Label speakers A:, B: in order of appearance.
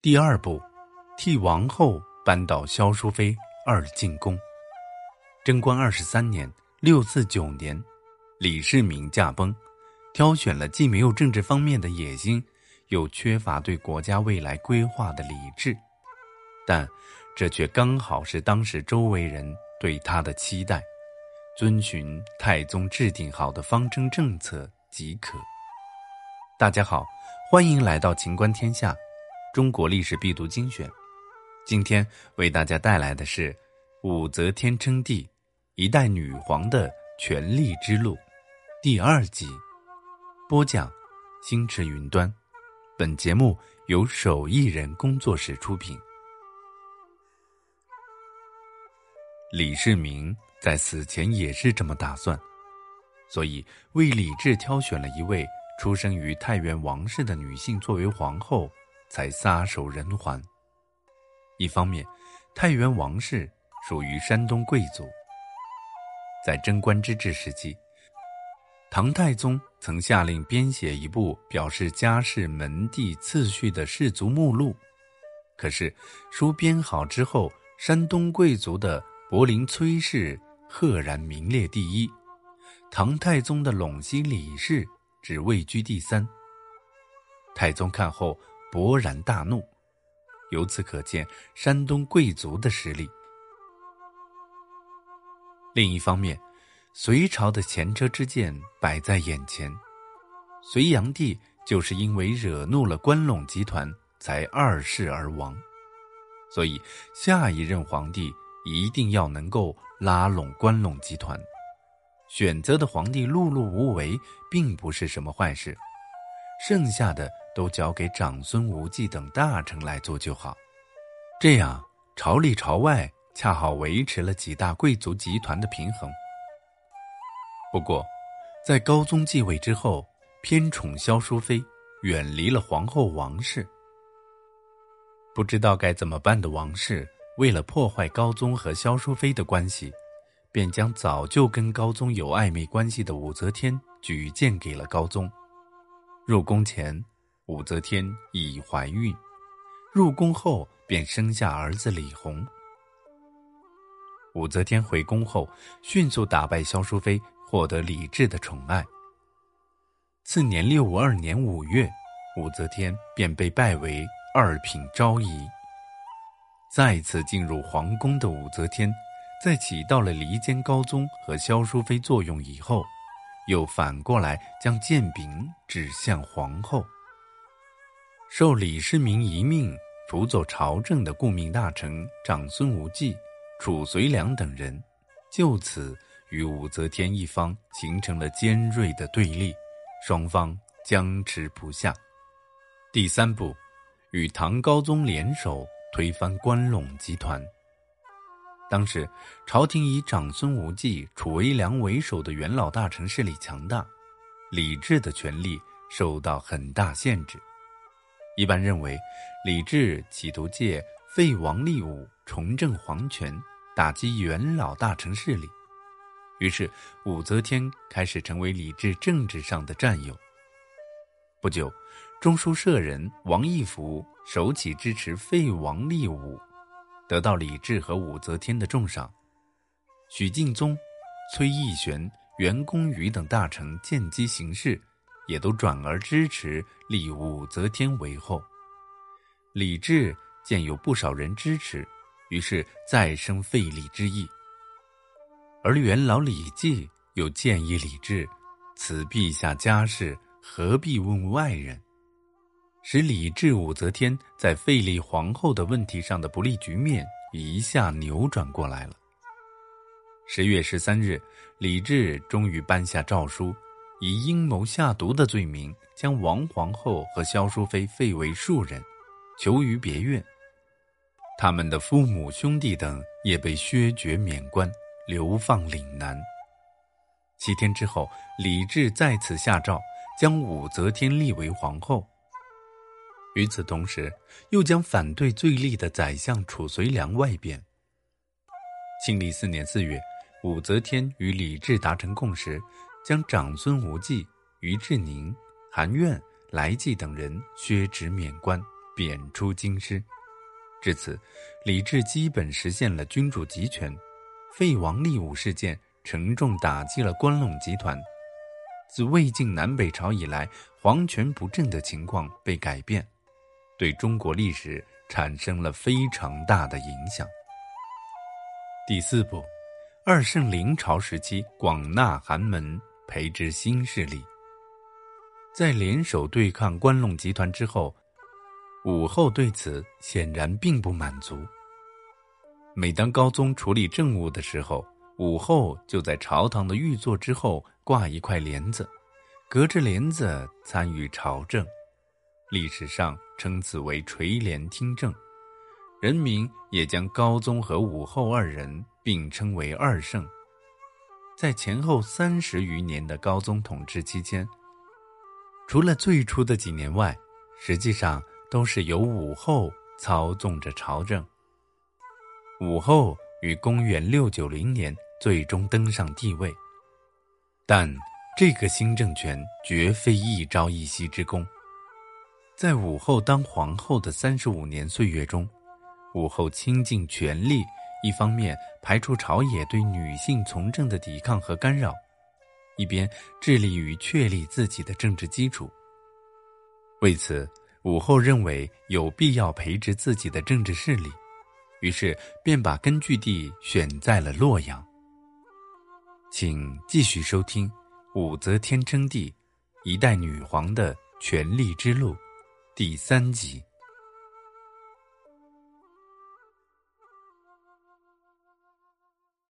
A: 第二步，替王后扳倒萧淑妃二进宫。贞观二十三年（六四九年），李世民驾崩，挑选了既没有政治方面的野心，又缺乏对国家未来规划的李治，但这却刚好是当时周围人对他的期待，遵循太宗制定好的方针政策即可。大家好，欢迎来到秦观天下。中国历史必读精选，今天为大家带来的是武则天称帝，一代女皇的权力之路第二集。播讲：星驰云端。本节目由手艺人工作室出品。李世民在死前也是这么打算，所以为李治挑选了一位出生于太原王氏的女性作为皇后。才撒手人寰。一方面，太原王氏属于山东贵族，在贞观之治时期，唐太宗曾下令编写一部表示家世门第次序的氏族目录。可是，书编好之后，山东贵族的柏林崔氏赫然名列第一，唐太宗的陇西李氏只位居第三。太宗看后。勃然大怒，由此可见山东贵族的实力。另一方面，隋朝的前车之鉴摆在眼前，隋炀帝就是因为惹怒了关陇集团，才二世而亡。所以，下一任皇帝一定要能够拉拢关陇集团。选择的皇帝碌碌无为，并不是什么坏事。剩下的。都交给长孙无忌等大臣来做就好，这样朝里朝外恰好维持了几大贵族集团的平衡。不过，在高宗继位之后，偏宠萧淑妃，远离了皇后王氏。不知道该怎么办的王氏，为了破坏高宗和萧淑妃的关系，便将早就跟高宗有暧昧关系的武则天举荐给了高宗。入宫前。武则天已怀孕，入宫后便生下儿子李弘。武则天回宫后，迅速打败萧淑妃，获得李治的宠爱。次年六五二年五月，武则天便被拜为二品昭仪。再次进入皇宫的武则天，在起到了离间高宗和萧淑妃作用以后，又反过来将剑柄指向皇后。受李世民遗命辅佐朝政的顾命大臣长孙无忌、褚遂良等人，就此与武则天一方形成了尖锐的对立，双方僵持不下。第三步，与唐高宗联手推翻关陇集团。当时，朝廷以长孙无忌、褚遂良为首的元老大臣势力强大，李治的权力受到很大限制。一般认为，李治企图借废王立武，重振皇权，打击元老大臣势力。于是，武则天开始成为李治政治上的战友。不久，中书舍人王义福首起支持废王立武，得到李治和武则天的重赏。许敬宗、崔义玄、袁公瑜等大臣见机行事。也都转而支持立武则天为后。李治见有不少人支持，于是再生废立之意。而元老李绩又建议李治：“此陛下家事，何必问外人？”使李治、武则天在废立皇后的问题上的不利局面一下扭转过来了。十月十三日，李治终于颁下诏书。以阴谋下毒的罪名，将王皇后和萧淑妃废为庶人，囚于别院。他们的父母兄弟等也被削爵免官，流放岭南。七天之后，李治再次下诏，将武则天立为皇后。与此同时，又将反对最厉的宰相褚遂良外贬。庆历四年四月，武则天与李治达成共识。将长孙无忌、于志宁、韩苑、来济等人削职免官，贬出京师。至此，李治基本实现了君主集权。废王立武事件沉重打击了关陇集团。自魏晋南北朝以来，皇权不正的情况被改变，对中国历史产生了非常大的影响。第四步，二圣临朝时期广纳寒门，培植新势力。在联手对抗关陇集团之后，武后对此显然并不满足。每当高宗处理政务的时候，武后就在朝堂的御座之后挂一块帘子，隔着帘子参与朝政。历史上称此为垂帘听政，人民也将高宗和武后二人并称为二圣。在前后三十余年的高宗统治期间，除了最初的几年外，实际上都是由武后操纵着朝政。武后于公元六九零年最终登上帝位，但这个新政权绝非一朝一夕之功。在武后当皇后的三十五年岁月中，武后倾尽全力，一方面排除朝野对女性从政的抵抗和干扰，一边致力于确立自己的政治基础。为此，武后认为有必要培植自己的政治势力。于是便把根据地选在了洛阳。请继续收听《武则天称帝，一代女皇的权力之路》第三集。